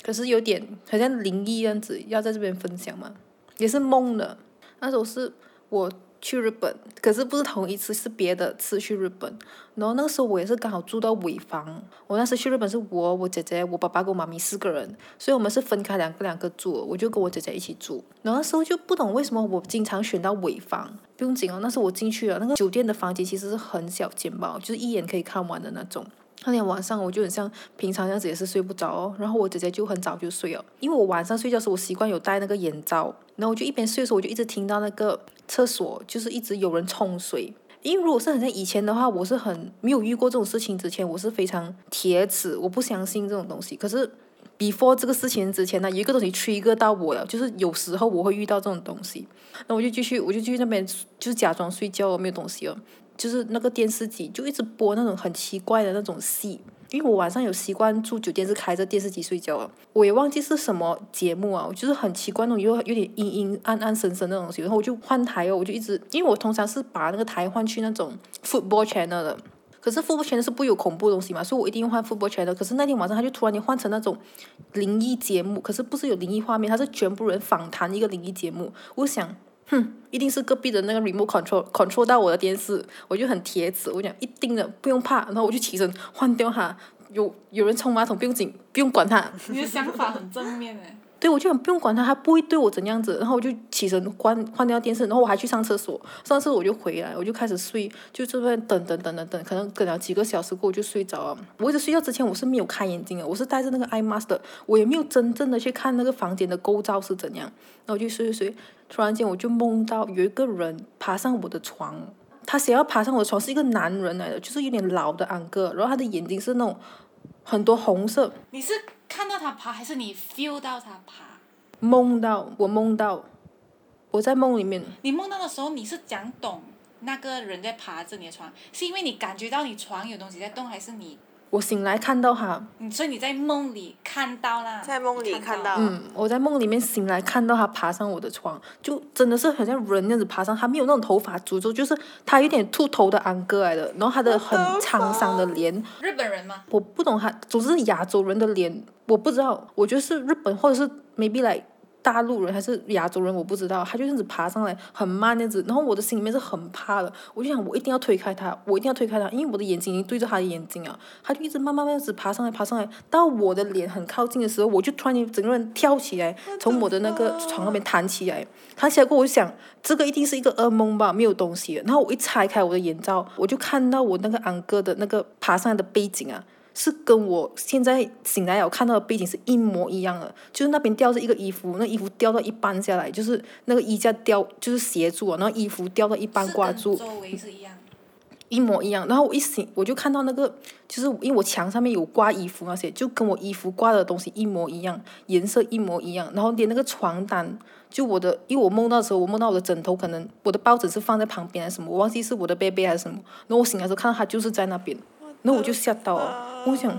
可是有点好像灵异样子，要在这边分享嘛，也是梦的。那时候是我去日本，可是不是同一次，是别的次去日本。然后那个时候我也是刚好住到尾房。我那时去日本是我、我姐姐、我爸爸跟我妈咪四个人，所以我们是分开两个两个住。我就跟我姐姐一起住。然后那时候就不懂为什么我经常选到尾房，不用紧哦。那时候我进去了，那个酒店的房间其实是很小间包，就是一眼可以看完的那种。那天晚上我就很像平常样子也是睡不着哦，然后我姐姐就很早就睡了，因为我晚上睡觉时我习惯有戴那个眼罩，然后我就一边睡的时候我就一直听到那个厕所就是一直有人冲水，因为如果是很像以前的话，我是很没有遇过这种事情之前我是非常铁齿，我不相信这种东西。可是 before 这个事情之前呢，一个东西 trigger 到我了，就是有时候我会遇到这种东西，那我就继续我就继续那边就是假装睡觉，没有东西了。就是那个电视机就一直播那种很奇怪的那种戏，因为我晚上有习惯住酒店是开着电视机睡觉啊，我也忘记是什么节目啊，我就是很奇怪那种有有点阴阴暗暗深深那种东西，然后我就换台哦，我就一直，因为我通常是把那个台换去那种 football channel 的，可是 football channel 是不有恐怖东西嘛，所以我一定换 football channel，可是那天晚上他就突然间换成那种灵异节目，可是不是有灵异画面，他是全部人访谈一个灵异节目，我想。哼，一定是隔壁的那个 remote control control 到我的电视，我就很铁齿，我讲一定的，不用怕，然后我就起身换掉它。有有人冲马桶不用紧，不用管它。
你的想法很正面诶。
对我就很不用管他，他不会对我怎样子，然后我就起身关关掉电视，然后我还去上厕所，上厕所我就回来，我就开始睡，就这边等等等等等，可能等了几个小时过我就睡着了。我一直睡觉之前我是没有开眼睛的，我是戴着那个 eye mask 的，我也没有真正的去看那个房间的构造是怎样，然后我就睡睡睡，突然间我就梦到有一个人爬上我的床。他想要爬上我的床，是一个男人来的，就是有点老的安哥，然后他的眼睛是那种很多红色。
你是看到它爬，还是你 feel 到它爬？
梦到我梦到，我在梦里面。
你梦到的时候，你是讲懂那个人在爬着你的床，是因为你感觉到你床有东西在动，还是你？
我醒来看到他，
嗯，所以你在梦里看到啦。
在梦里看到。
嗯，我在梦里面醒来看到他爬上我的床，就真的是很像人那样子爬上，他没有那种头发诅咒，就是他有点秃头的安哥来的，然后他的很沧桑的脸。
日本人吗？
我不懂他，总之是亚洲人的脸，我不知道，我觉得是日本或者是 maybe like。大陆人还是亚洲人，我不知道。他就这样子爬上来，很慢那样子。然后我的心里面是很怕的，我就想我一定要推开他，我一定要推开他，因为我的眼睛已经对着他的眼睛啊。他就一直慢慢慢样子爬上来，爬上来，到我的脸很靠近的时候，我就突然间整个人跳起来，从我的那个床那边弹起来。弹起来过后，我就想这个一定是一个噩梦吧，没有东西。然后我一拆开我的眼罩，我就看到我那个安哥的那个爬上来的背景啊。是跟我现在醒来我看到的背景是一模一样的，就是那边吊着一个衣服，那衣服掉到一半下来，就是那个衣架掉，就是斜住啊，然后衣服掉到一半挂住。
周围是一样。
一模一样，然后我一醒，我就看到那个，就是因为我墙上面有挂衣服那些，就跟我衣服挂的东西一模一样，颜色一模一样，然后连那个床单，就我的，因为我梦到的时候，我梦到我的枕头可能我的抱枕是放在旁边还是什么，我忘记是我的被被还是什么，然后我醒来时候看到它就是在那边。那我就吓到了，我想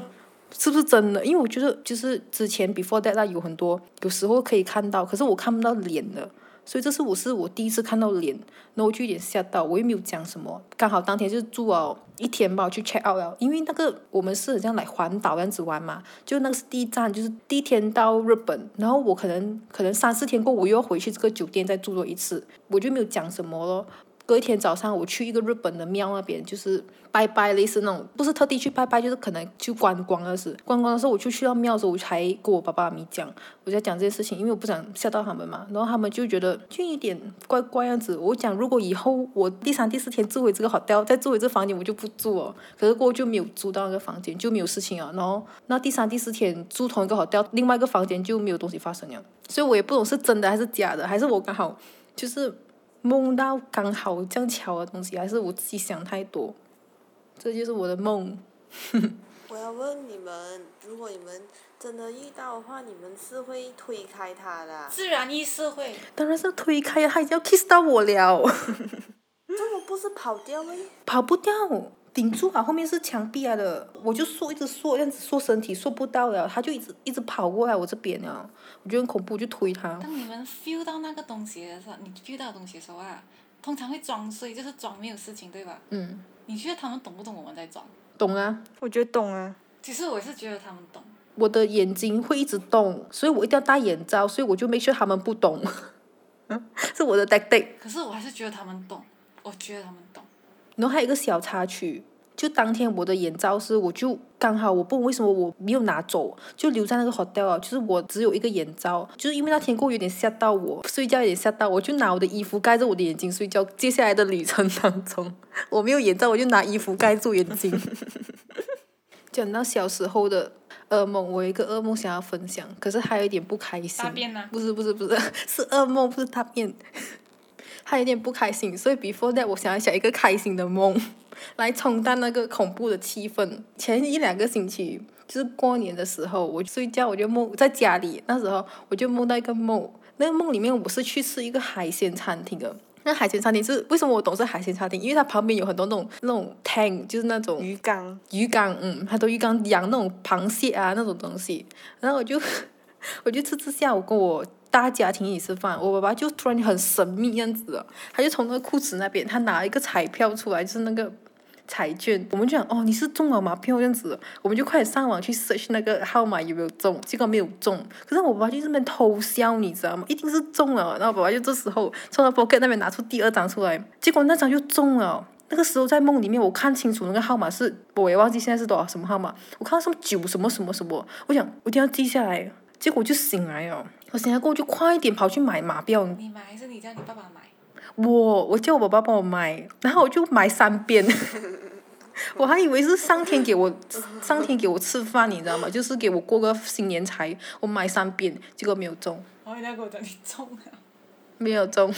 是不是真的？因为我觉得就是之前 before that 有很多，有时候可以看到，可是我看不到脸的，所以这是我是我第一次看到脸，那我就有点吓到，我又没有讲什么，刚好当天就住了一天吧，去 check out 了，因为那个我们是这样来环岛这样子玩嘛，就那个是第一站，就是第一天到日本，然后我可能可能三四天过，我又要回去这个酒店再住多一次，我就没有讲什么咯。隔一天早上，我去一个日本的庙那边，就是拜拜，类似那种，不是特地去拜拜，就是可能去观光的是。观光的时候，我就去到庙的时候，我才跟我爸爸妈妈讲，我在讲这件事情，因为我不想吓到他们嘛。然后他们就觉得就有点怪怪样子。我讲，如果以后我第三、第四天住回这个好掉，再住回这房间，我就不住哦。可是过后就没有租到那个房间，就没有事情啊。然后那第三、第四天住同一个好掉，另外一个房间就没有东西发生了。所以我也不懂是真的还是假的，还是我刚好就是。梦到刚好这样巧的东西，还是我自己想太多？这就是我的梦。
我要问你们，如果你们真的遇到的话，你们是会推开他的？
自然意识会。
当然是推开，他已经要 kiss 到我了。
这么不是跑掉吗？
跑不掉。顶住啊！后面是墙壁啊的，我就缩，一直缩，这样子缩身体，缩不到了，他就一直一直跑过来我这边了，我觉得很恐怖，就推他。
当你们 feel 到那个东西的时候，你 feel 到东西的时候啊，通常会装睡，就是装没有事情，对吧？
嗯。
你觉得他们懂不懂我们在装？
懂啊。
我觉得懂啊。
其实我是觉得他们懂。
我的眼睛会一直动，所以我一定要戴眼罩，所以我就 make 他们不懂。是我的 tactic。
可是我还是觉得他们懂，我觉得他们懂。
然后还有一个小插曲，就当天我的眼罩是，我就刚好我不为什么我没有拿走，就留在那个 hotel，就是我只有一个眼罩，就是因为那天过有点吓到我，睡觉有点吓到，我就拿我的衣服盖着我的眼睛睡觉。接下来的旅程当中，我没有眼罩，我就拿衣服盖住眼睛。讲到小时候的噩梦，我有一个噩梦想要分享，可是还有一点不开心。
大便呢？
不是不是不是，是噩梦，不是大便。还有点不开心，所以 before that 我想要想一个开心的梦，来冲淡那个恐怖的气氛。前一两个星期就是过年的时候，我睡觉我就梦在家里，那时候我就梦到一个梦，那个梦里面我是去吃一个海鲜餐厅的。那海鲜餐厅是为什么我懂是海鲜餐厅？因为它旁边有很多那种那种 tank，就是那种
鱼缸，
鱼缸，嗯，很多鱼缸养那种螃蟹啊那种东西。然后我就 我就吃吃下午跟我。大家庭一起吃饭，我爸爸就突然很神秘样子，他就从那个裤子那边，他拿一个彩票出来，就是那个彩券。我们就讲哦，你是中了吗？票这样子，我们就快点上网去 search 那个号码有没有中，结果没有中。可是我爸爸就这边偷笑，你知道吗？一定是中了。然后爸爸就这时候从他 pocket 那边拿出第二张出来，结果那张就中了。那个时候在梦里面，我看清楚那个号码是，我也忘记现在是多少什么号码。我看到什么九什么什么什么，我想我一定要记下来。结果就醒来了。我醒来过后就快点跑去买马票。
你买还是你叫你爸爸买？
我我叫我爸爸帮我买，然后我就买三遍。我还以为是上天给我上天给我吃饭，你知道吗？就是给我过个新年财，我买三遍，结果没有中，
我人家跟我讲你中了。
没有中。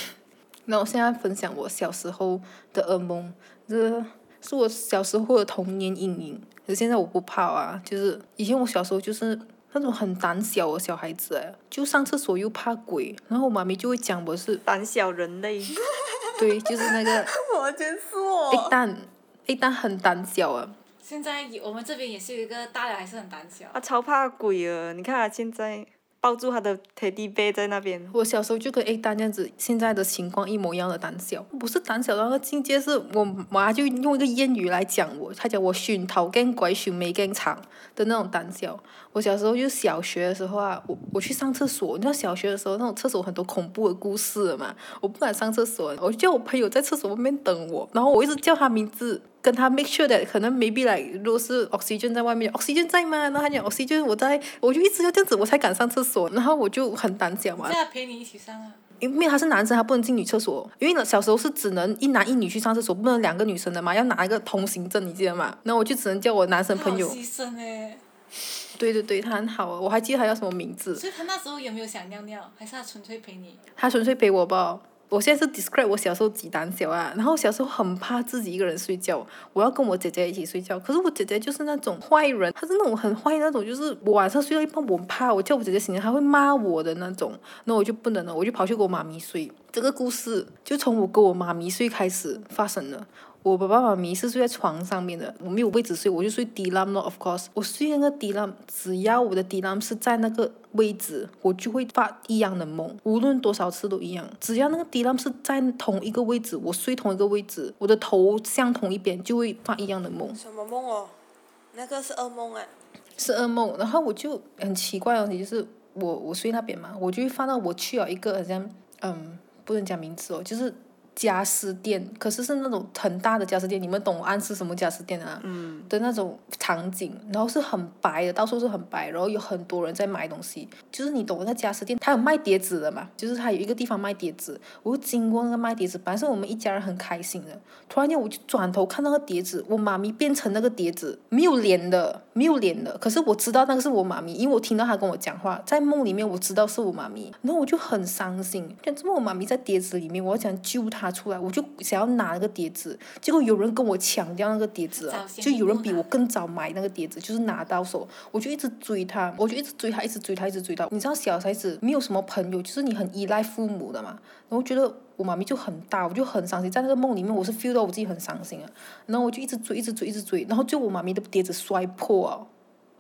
那我现在分享我小时候的噩梦，这是我小时候的童年阴影。可是现在我不怕啊，就是以前我小时候就是那种很胆小的小孩子哎，就上厕所又怕鬼，然后我妈咪就会讲我是
胆小人类。
对，就是那个
我真是我。
一旦一旦很胆小啊。
现在我们这边也是有一个大人还是很胆小。
他超怕鬼啊！你看他现在抱住他的 teddy bear 在那边。
我小时候就跟 A 蛋这样子，现在的情况一模一样的胆小。不是胆小到那个境界，是我妈就用一个谚语来讲我，她讲我熏头更鬼，熏眉更长的那种胆小。我小时候就小学的时候啊，我我去上厕所，你知道小学的时候那种厕所很多恐怖的故事嘛，我不敢上厕所，我就叫我朋友在厕所外面等我，然后我一直叫他名字。跟他 make sure that 可能 maybe like 如果是 oxygen 在外面，oxygen 在吗？然后他讲 oxygen 我在，我就一直要这样子我才敢上厕所，然后我就很胆小嘛。
现在陪你一起上啊。
因为他是男生，他不能进女厕所。因为呢，小时候是只能一男一女去上厕所，不能两个女生的嘛，要拿一个通行证，你记得吗？然后我就只能叫我男生朋友。
牺牲哎。
对对对，他很好啊，我还记得他叫什么名字。
所以他那时候有没有想尿尿，还是他纯粹陪你？
他纯粹陪我吧。我现在是 describe 我小时候几胆小啊，然后小时候很怕自己一个人睡觉，我要跟我姐姐一起睡觉。可是我姐姐就是那种坏人，她是那种很坏那种，就是我晚上睡到一半我怕，我叫我姐姐醒来，她会骂我的那种，那我就不能了，我就跑去跟我妈咪睡。这个故事就从我跟我妈咪睡开始发生了。我爸爸妈咪是睡在床上面的，我没有位置睡，我就睡地浪咯。Of course，我睡那个地浪，只要我的地浪是在那个位置，我就会发一样的梦，无论多少次都一样。只要那个地浪是在同一个位置，我睡同一个位置，我的头向同一边，就会发一样的梦。
什么梦哦？那个是噩梦。哎。
是噩梦，然后我就很奇怪的东西就是，我我睡那边嘛，我就会发到我去了一个好像嗯，不能讲名字哦，就是。家私店，可是是那种很大的家私店，你们懂我暗示什么家私店啊？
嗯。
的那种场景，然后是很白的，到处是很白，然后有很多人在买东西，就是你懂那家私店，他有卖碟子的嘛？就是他有一个地方卖碟子，我就经过那个卖碟子，本来是我们一家人很开心的，突然间我就转头看那个碟子，我妈咪变成那个碟子，没有脸的，没有脸的，可是我知道那个是我妈咪，因为我听到她跟我讲话，在梦里面我知道是我妈咪，然后我就很伤心，讲怎么我妈咪在碟子里面，我要想救她。出来，我就想要拿那个碟子，结果有人跟我抢掉那个碟子，就有人比我更早买那个碟子，就是拿到手，我就一直追他，我就一直追他，一直追他，一直追到。你知道小孩子没有什么朋友，就是你很依赖父母的嘛。然后觉得我妈咪就很大，我就很伤心，在那个梦里面，我是 feel 到我自己很伤心啊。然后我就一直追，一直追，一直追，然后就我妈咪的碟子摔破了，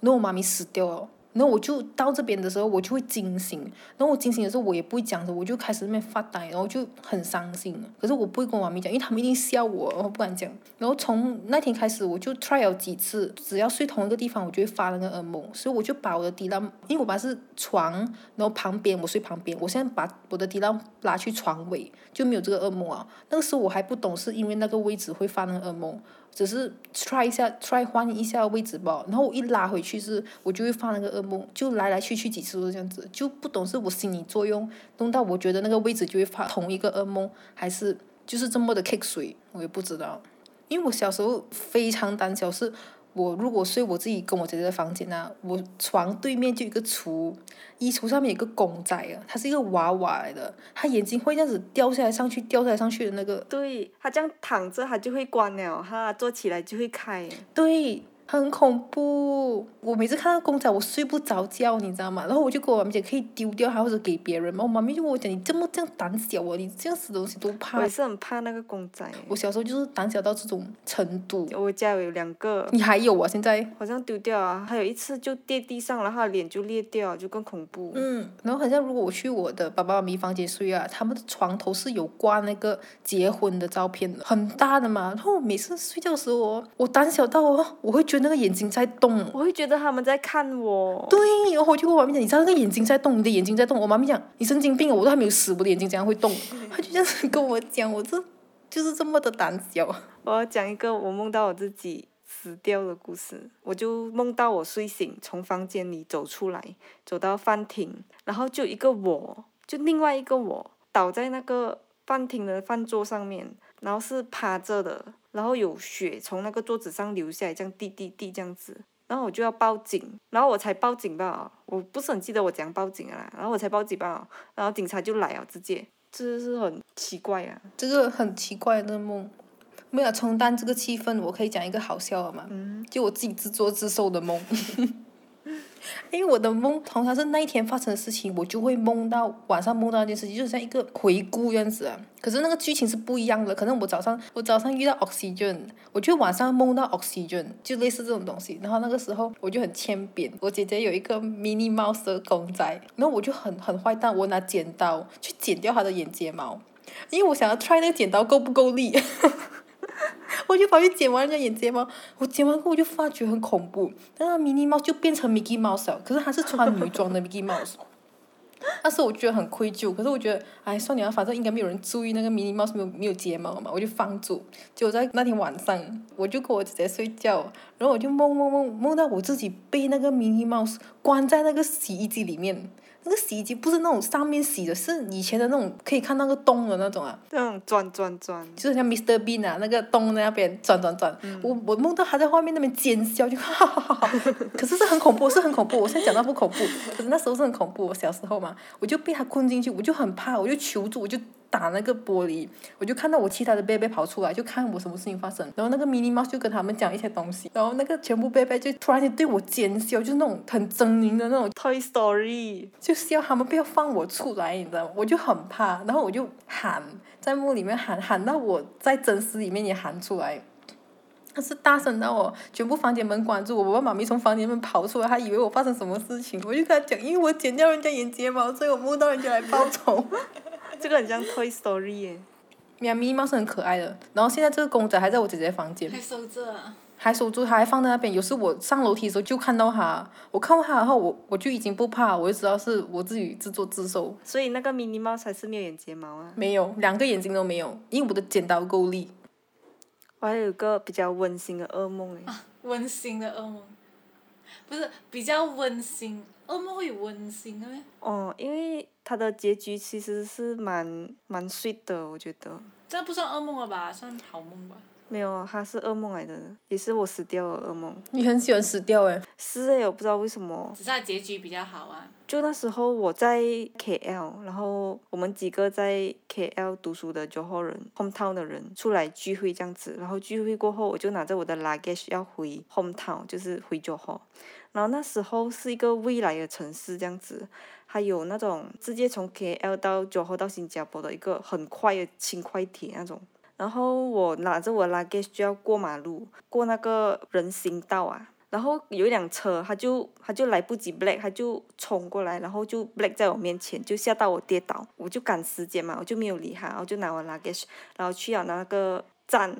然后我妈咪死掉了。然后我就到这边的时候，我就会惊醒。然后我惊醒的时候，我也不会讲的，我就开始那边发呆，然后就很伤心。可是我不会跟我妈咪讲，因为他们一定笑我，我不敢讲。然后从那天开始，我就 try 了几次，只要睡同一个地方，我就会发那个噩梦。所以我就把我的地浪，因为我爸是床，然后旁边我睡旁边，我现在把我的地浪拉去床尾，就没有这个噩梦啊。那个时候我还不懂，是因为那个位置会发那个噩梦。只是 try 一下，try 换一下位置吧，然后我一拉回去是，我就会发那个噩梦，就来来去去几次都是这样子，就不懂是我心理作用弄到我觉得那个位置就会发同一个噩梦，还是就是这么的 kick 水，我也不知道，因为我小时候非常胆小是。我如果睡我自己跟我姐姐的房间呢，我床对面就一个橱，衣橱上面有个公仔啊，它是一个娃娃来的，它眼睛会这样子掉下来上去，掉下来上去的那个。
对，它这样躺着，它就会关了，它坐起来就会开。
对。很恐怖，我每次看到公仔我睡不着觉，你知道吗？然后我就跟我妈咪讲，可以丢掉它或者给别人嘛。我妈咪就跟我讲，你这么这样胆小啊，你这样死东西都怕。
我也是很怕那个公仔。
我小时候就是胆小到这种程度。
我家有两个。
你还有啊？现在？
好像丢掉啊，还有一次就跌地上，然后脸就裂掉，就更恐怖。
嗯，然后好像如果我去我的爸爸妈咪房间睡啊，他们的床头是有挂那个结婚的照片的，很大的嘛。然后每次睡觉的时候，我胆小到哦，我会觉得。那个眼睛在动，
我会觉得他们在看我。
对，然后我就跟我妈咪讲，你知道那个眼睛在动，你的眼睛在动。我妈咪讲，你神经病啊，我都还没有死，我的眼睛怎样会动？她就这样子跟我讲，我这就是这么的胆小。
我要讲一个，我梦到我自己死掉的故事。我就梦到我睡醒，从房间里走出来，走到饭厅，然后就一个我，就另外一个我倒在那个饭厅的饭桌上面，然后是趴着的，然后有血从那个桌子上流下来，这样滴滴滴这样子。然后我就要报警，然后我才报警吧，我不是很记得我怎样报警的啦，然后我才报警吧，然后警察就来了，直接，这是很奇怪啊。
这个很奇怪的梦。没有冲淡这个气氛，我可以讲一个好笑的嘛？就我自己自作自受的梦。因为我的梦通常是那一天发生的事情，我就会梦到晚上梦到那件事情，就像一个回顾样子啊。可是那个剧情是不一样的，可能我早上我早上遇到 oxygen，我就晚上梦到 oxygen，就类似这种东西。然后那个时候我就很欠扁，我姐姐有一个 mini mouse 的公仔，然后我就很很坏蛋，我拿剪刀去剪掉它的眼睫毛，因为我想要 try 那个剪刀够不够力。我就跑去剪完人家眼睫毛，我剪完后我就发觉很恐怖，那个迷你猫就变成 Mickey Mouse 了，可是他是穿女装的 Mickey Mouse，但是我觉得很愧疚，可是我觉得，哎，算了，反正应该没有人注意那个迷你猫是没有没有睫毛嘛，我就放住。结果在那天晚上，我就跟我姐姐睡觉，然后我就梦梦梦梦到我自己被那个迷你猫关在那个洗衣机里面。那个洗衣机不是那种上面洗的，是以前的那种可以看那个洞的那种啊，
那种转转转，
就是像 Mr Bean 啊，那个洞在那边转转转。我我梦到他在外面那边尖叫，就 哈哈哈哈。可是是很恐怖，是很恐怖。我现在讲到不恐怖，可是那时候是很恐怖。我小时候嘛，我就被他困进去，我就很怕，我就求助，我就。打那个玻璃，我就看到我其他的贝贝跑出来，就看我什么事情发生。然后那个 mini mouse 就跟他们讲一些东西，然后那个全部贝贝就突然间对我尖笑，就是那种很狰狞的那种
Toy Story，
就笑他们不要放我出来，你知道吗？我就很怕，然后我就喊在梦里面喊，喊到我在真实里面也喊出来。他是大声到我全部房间门关住，我爸妈咪从房间门跑出来，他以为我发生什么事情。我就跟他讲，因为我剪掉人家眼睫毛，所以我梦到人家来报仇。
这个很像 Toy Story 耶。
咪咪猫是很可爱的，然后现在这个公仔还在我姐姐房间。
还收着。
还收住，它还放在那边。有时我上楼梯的时候就看到它，我看到它然后，我我就已经不怕，我就知道是我自己自作自受。
所以那个咪咪猫才是没有眼睫毛啊？
没有，两个眼睛都没有，因为我的剪刀够力。
我还有个比较温馨的噩梦
啊，温馨的噩梦，不是比较温馨，噩梦会有温馨的咩？
哦，因为它的结局其实是蛮蛮 sweet 的，我觉得。
这不算噩梦了吧？算好梦吧。
没有，它是噩梦来的，也是我死掉的噩梦。
你很喜欢死掉诶。
是诶，我不知道为什么。
只是它结局比较好啊。
就那时候我在 KL，然后我们几个在 KL 读书的九号人，hometown 的人出来聚会这样子，然后聚会过后，我就拿着我的 luggage 要回 hometown，就是回九号。然后那时候是一个未来的城市这样子，还有那种直接从 KL 到九号到新加坡的一个很快的轻快铁那种。然后我拿着我 luggage 就要过马路，过那个人行道啊。然后有一辆车，他就他就来不及 black，他就冲过来，然后就 black 在我面前，就吓到我跌倒。我就赶时间嘛，我就没有理他，我就拿我 luggage，然后去了那个站，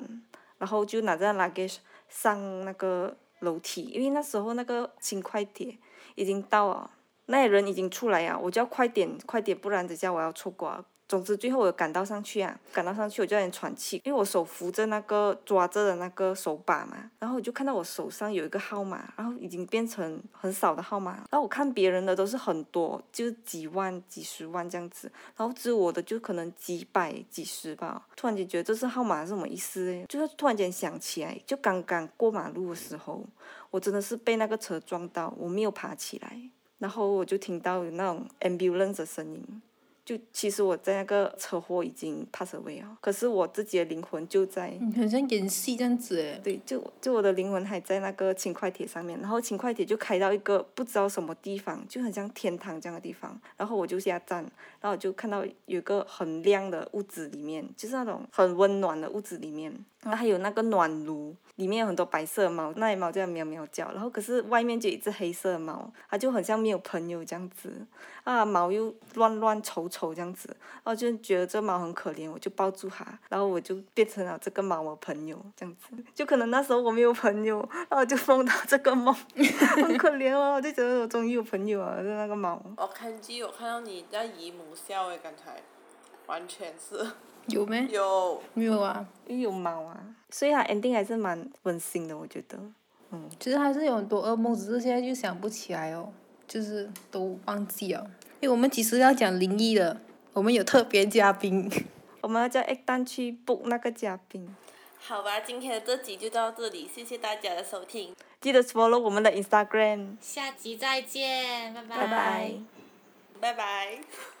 然后就拿着 luggage 上那个楼梯，因为那时候那个轻快铁已经到了，那人已经出来啊，我就要快点快点，不然等下我要错过。总之，最后我赶到上去啊，赶到上去我就有点喘气，因为我手扶着那个抓着的那个手把嘛，然后我就看到我手上有一个号码，然后已经变成很少的号码，然后我看别人的都是很多，就是几万、几十万这样子，然后只有我的就可能几百、几十吧。突然间觉得这是号码是什么意思？就是突然间想起来，就刚刚过马路的时候，我真的是被那个车撞到，我没有爬起来，然后我就听到有那种 ambulance 的声音。就其实我在那个车祸已经 pass away 了，可是我自己的灵魂就在，
很像演戏这样子诶。
对，就就我的灵魂还在那个轻快铁上面，然后轻快铁就开到一个不知道什么地方，就很像天堂这样的地方，然后我就下站，然后我就看到有一个很亮的屋子里面，就是那种很温暖的屋子里面。然后还有那个暖炉，里面有很多白色的猫，那些猫在喵喵叫。然后可是外面就一只黑色的猫，它就很像没有朋友这样子，啊，毛又乱乱丑丑这样子，然后就觉得这猫很可怜，我就抱住它，然后我就变成了这个猫的朋友这样子。就可能那时候我没有朋友，然后就梦到这个梦，很可怜哦，我就觉得我终于有朋友了，就那个猫。
我看剧，我看到你在姨母笑诶，刚才，完全是。
有没？
有，
没有啊，
因为有猫啊，所以它 ending 还是蛮温馨的，我觉得。
嗯其实还是有很多噩梦，只是现在就想不起来哦，就是都忘记了。因为我们其实要讲灵异的，我们有特别嘉宾。
我们要叫蛋去 book 那个嘉宾，
好吧，今天的这集就到这里，谢谢大家的收听，
记得 follow 我们的 Instagram，
下集再见，拜拜。
拜拜。
拜拜。